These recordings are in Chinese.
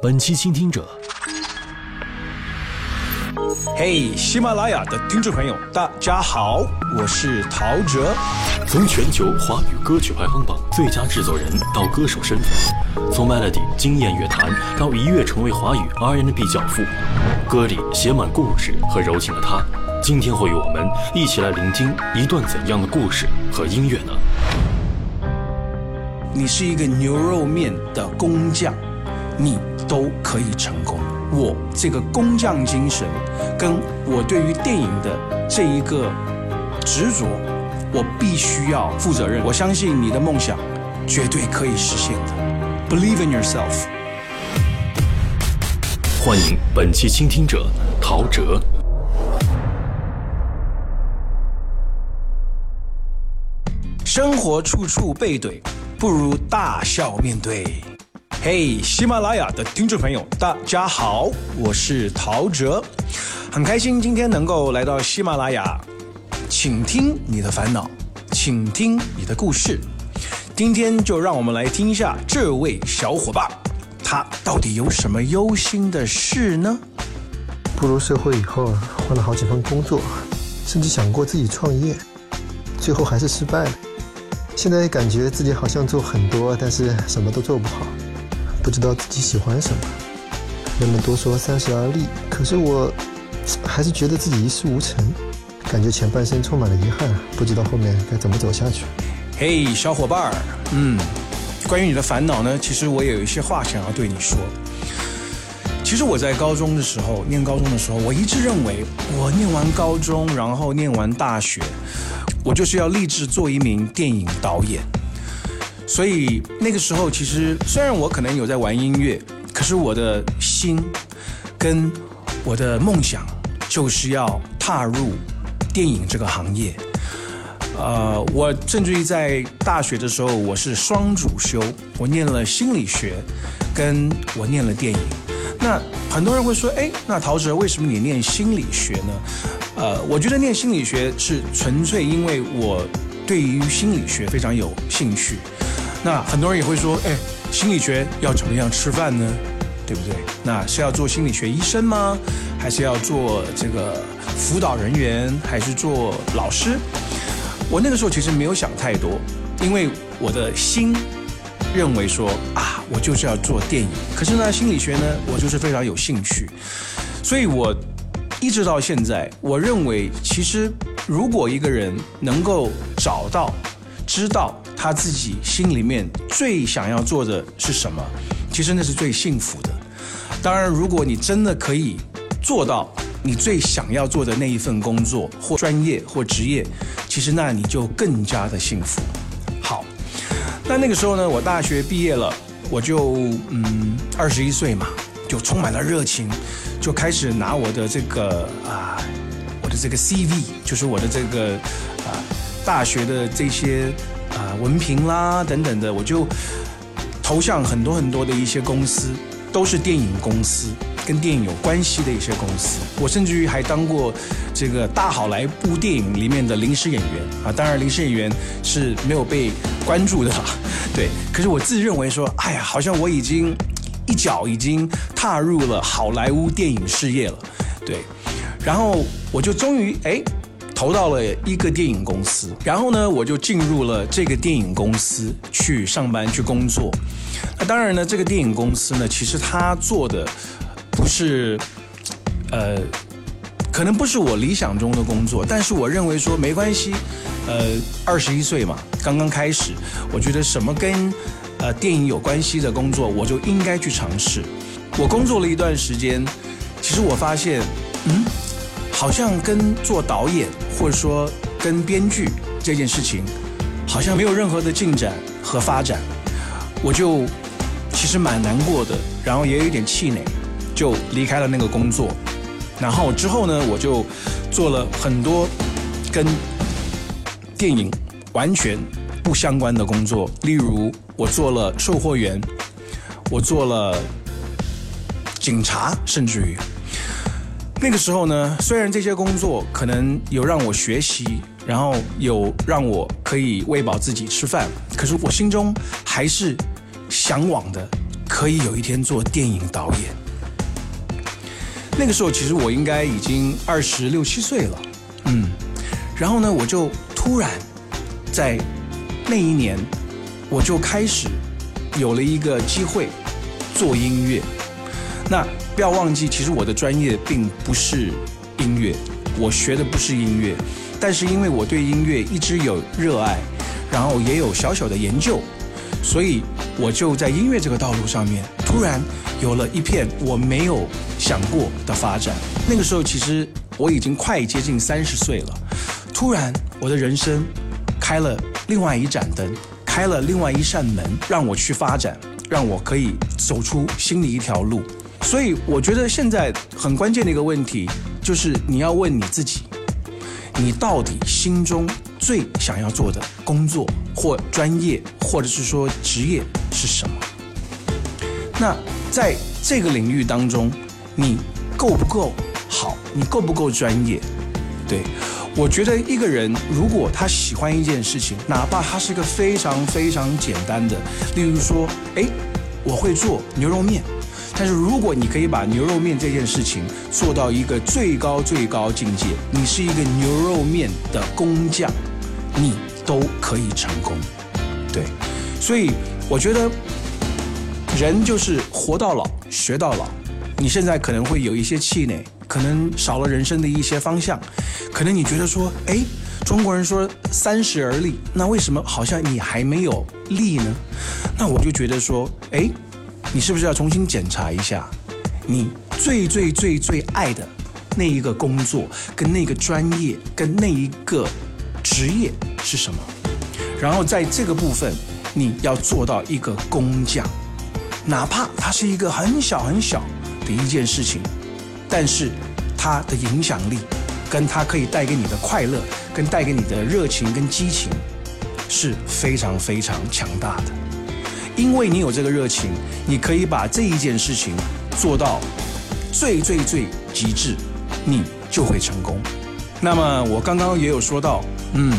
本期倾听者，嘿，喜马拉雅的听众朋友，大家好，我是陶喆。从全球华语歌曲排行榜最佳制作人到歌手身份，从 Melody 惊艳乐坛到一跃成为华语 R&B 教父，歌里写满故事和柔情的他，今天会与我们一起来聆听一段怎样的故事和音乐呢？你是一个牛肉面的工匠，你都可以成功。我这个工匠精神，跟我对于电影的这一个执着，我必须要负责任。我相信你的梦想绝对可以实现的。Believe in yourself。欢迎本期倾听者陶喆。生活处处被怼，不如大笑面对。嘿，喜马拉雅的听众朋友，大家好，我是陶喆，很开心今天能够来到喜马拉雅，请听你的烦恼，请听你的故事。今天就让我们来听一下这位小伙伴，他到底有什么忧心的事呢？步入社会以后，换了好几份工作，甚至想过自己创业，最后还是失败了。现在感觉自己好像做很多，但是什么都做不好，不知道自己喜欢什么。人们都说三十而立，可是我还是觉得自己一事无成，感觉前半生充满了遗憾，不知道后面该怎么走下去。嘿，小伙伴儿，嗯，关于你的烦恼呢，其实我也有一些话想要对你说。其实我在高中的时候，念高中的时候，我一直认为，我念完高中，然后念完大学，我就是要立志做一名电影导演。所以那个时候，其实虽然我可能有在玩音乐，可是我的心跟我的梦想就是要踏入电影这个行业。呃，我甚至于在大学的时候，我是双主修，我念了心理学，跟我念了电影。那很多人会说，哎，那陶喆为什么你念心理学呢？呃，我觉得念心理学是纯粹因为我对于心理学非常有兴趣。那很多人也会说，哎，心理学要怎么样吃饭呢？对不对？那是要做心理学医生吗？还是要做这个辅导人员？还是做老师？我那个时候其实没有想太多，因为我的心认为说啊，我就是要做电影。可是呢，心理学呢，我就是非常有兴趣，所以我一直到现在，我认为其实如果一个人能够找到、知道他自己心里面最想要做的是什么，其实那是最幸福的。当然，如果你真的可以做到你最想要做的那一份工作或专业或职业，其实那你就更加的幸福。好，那那个时候呢，我大学毕业了，我就嗯二十一岁嘛，就充满了热情，就开始拿我的这个啊，我的这个 CV，就是我的这个啊大学的这些啊文凭啦等等的，我就投向很多很多的一些公司，都是电影公司。跟电影有关系的一些公司，我甚至于还当过这个大好莱坞电影里面的临时演员啊。当然，临时演员是没有被关注的，对。可是我自认为说，哎呀，好像我已经一脚已经踏入了好莱坞电影事业了，对。然后我就终于哎投到了一个电影公司，然后呢，我就进入了这个电影公司去上班去工作。那当然呢，这个电影公司呢，其实他做的。不是，呃，可能不是我理想中的工作，但是我认为说没关系，呃，二十一岁嘛，刚刚开始，我觉得什么跟呃电影有关系的工作，我就应该去尝试。我工作了一段时间，其实我发现，嗯，好像跟做导演或者说跟编剧这件事情，好像没有任何的进展和发展，我就其实蛮难过的，然后也有一点气馁。就离开了那个工作，然后之后呢，我就做了很多跟电影完全不相关的工作，例如我做了售货员，我做了警察，甚至于那个时候呢，虽然这些工作可能有让我学习，然后有让我可以喂饱自己吃饭，可是我心中还是向往的。可以有一天做电影导演。那个时候其实我应该已经二十六七岁了，嗯，然后呢，我就突然在那一年，我就开始有了一个机会做音乐。那不要忘记，其实我的专业并不是音乐，我学的不是音乐，但是因为我对音乐一直有热爱，然后也有小小的研究，所以我就在音乐这个道路上面突然。有了一片我没有想过的发展。那个时候，其实我已经快接近三十岁了。突然，我的人生开了另外一盏灯，开了另外一扇门，让我去发展，让我可以走出新的一条路。所以，我觉得现在很关键的一个问题，就是你要问你自己：你到底心中最想要做的工作或专业，或者是说职业是什么？那。在这个领域当中，你够不够好？你够不够专业？对，我觉得一个人如果他喜欢一件事情，哪怕他是一个非常非常简单的，例如说，哎，我会做牛肉面，但是如果你可以把牛肉面这件事情做到一个最高最高境界，你是一个牛肉面的工匠，你都可以成功。对，所以我觉得。人就是活到老学到老，你现在可能会有一些气馁，可能少了人生的一些方向，可能你觉得说，哎，中国人说三十而立，那为什么好像你还没有立呢？那我就觉得说，哎，你是不是要重新检查一下，你最最最最爱的那一个工作，跟那个专业，跟那一个职业是什么？然后在这个部分，你要做到一个工匠。哪怕它是一个很小很小的一件事情，但是它的影响力，跟它可以带给你的快乐，跟带给你的热情跟激情，是非常非常强大的。因为你有这个热情，你可以把这一件事情做到最最最极致，你就会成功。那么我刚刚也有说到，嗯，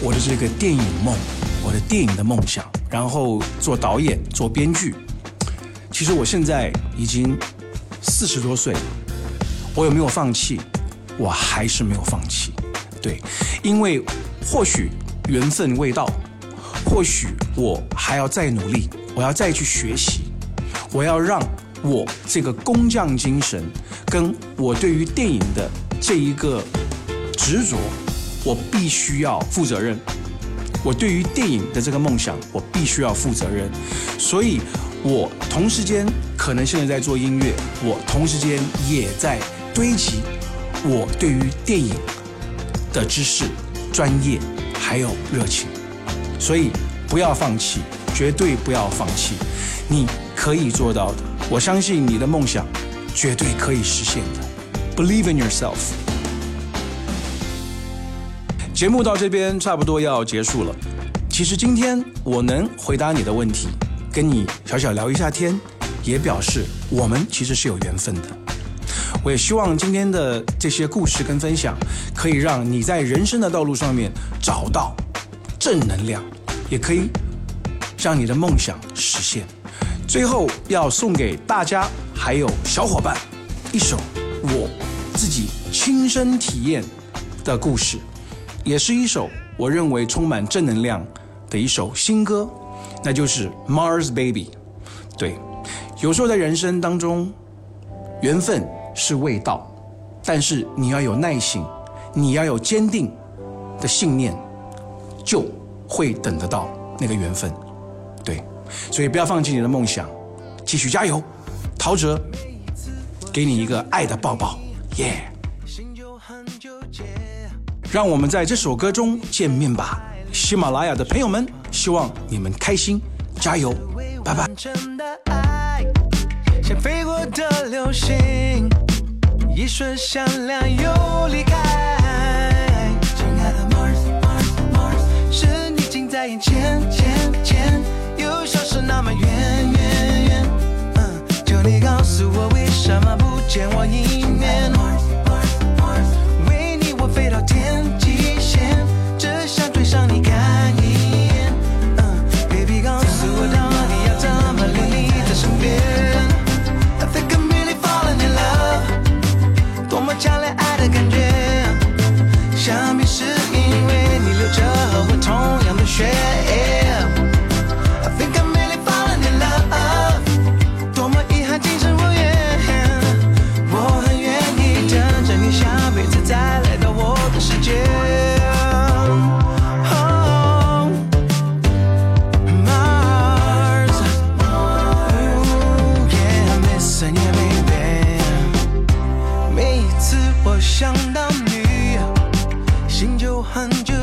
我的这个电影梦，我的电影的梦想，然后做导演，做编剧。其实我现在已经四十多岁，我有没有放弃？我还是没有放弃。对，因为或许缘分未到，或许我还要再努力，我要再去学习，我要让我这个工匠精神，跟我对于电影的这一个执着，我必须要负责任。我对于电影的这个梦想，我必须要负责任。所以。我同时间可能现在在做音乐，我同时间也在堆积我对于电影的知识、专业还有热情，所以不要放弃，绝对不要放弃，你可以做到的，我相信你的梦想绝对可以实现的，Believe in yourself。节目到这边差不多要结束了，其实今天我能回答你的问题。跟你小小聊一下天，也表示我们其实是有缘分的。我也希望今天的这些故事跟分享，可以让你在人生的道路上面找到正能量，也可以让你的梦想实现。最后要送给大家还有小伙伴一首我自己亲身体验的故事，也是一首我认为充满正能量的一首新歌。那就是 Mars Baby，对，有时候在人生当中，缘分是未到，但是你要有耐心，你要有坚定的信念，就会等得到那个缘分，对，所以不要放弃你的梦想，继续加油，陶喆，给你一个爱的抱抱，耶！让我们在这首歌中见面吧，喜马拉雅的朋友们。希望你们开心，加油，拜拜。像飞过的流星，一瞬闪亮又离开。亲爱的 Mars，Mars，Mars，是你近在眼前，那么远远远。嗯就你告诉我为什么不见我很久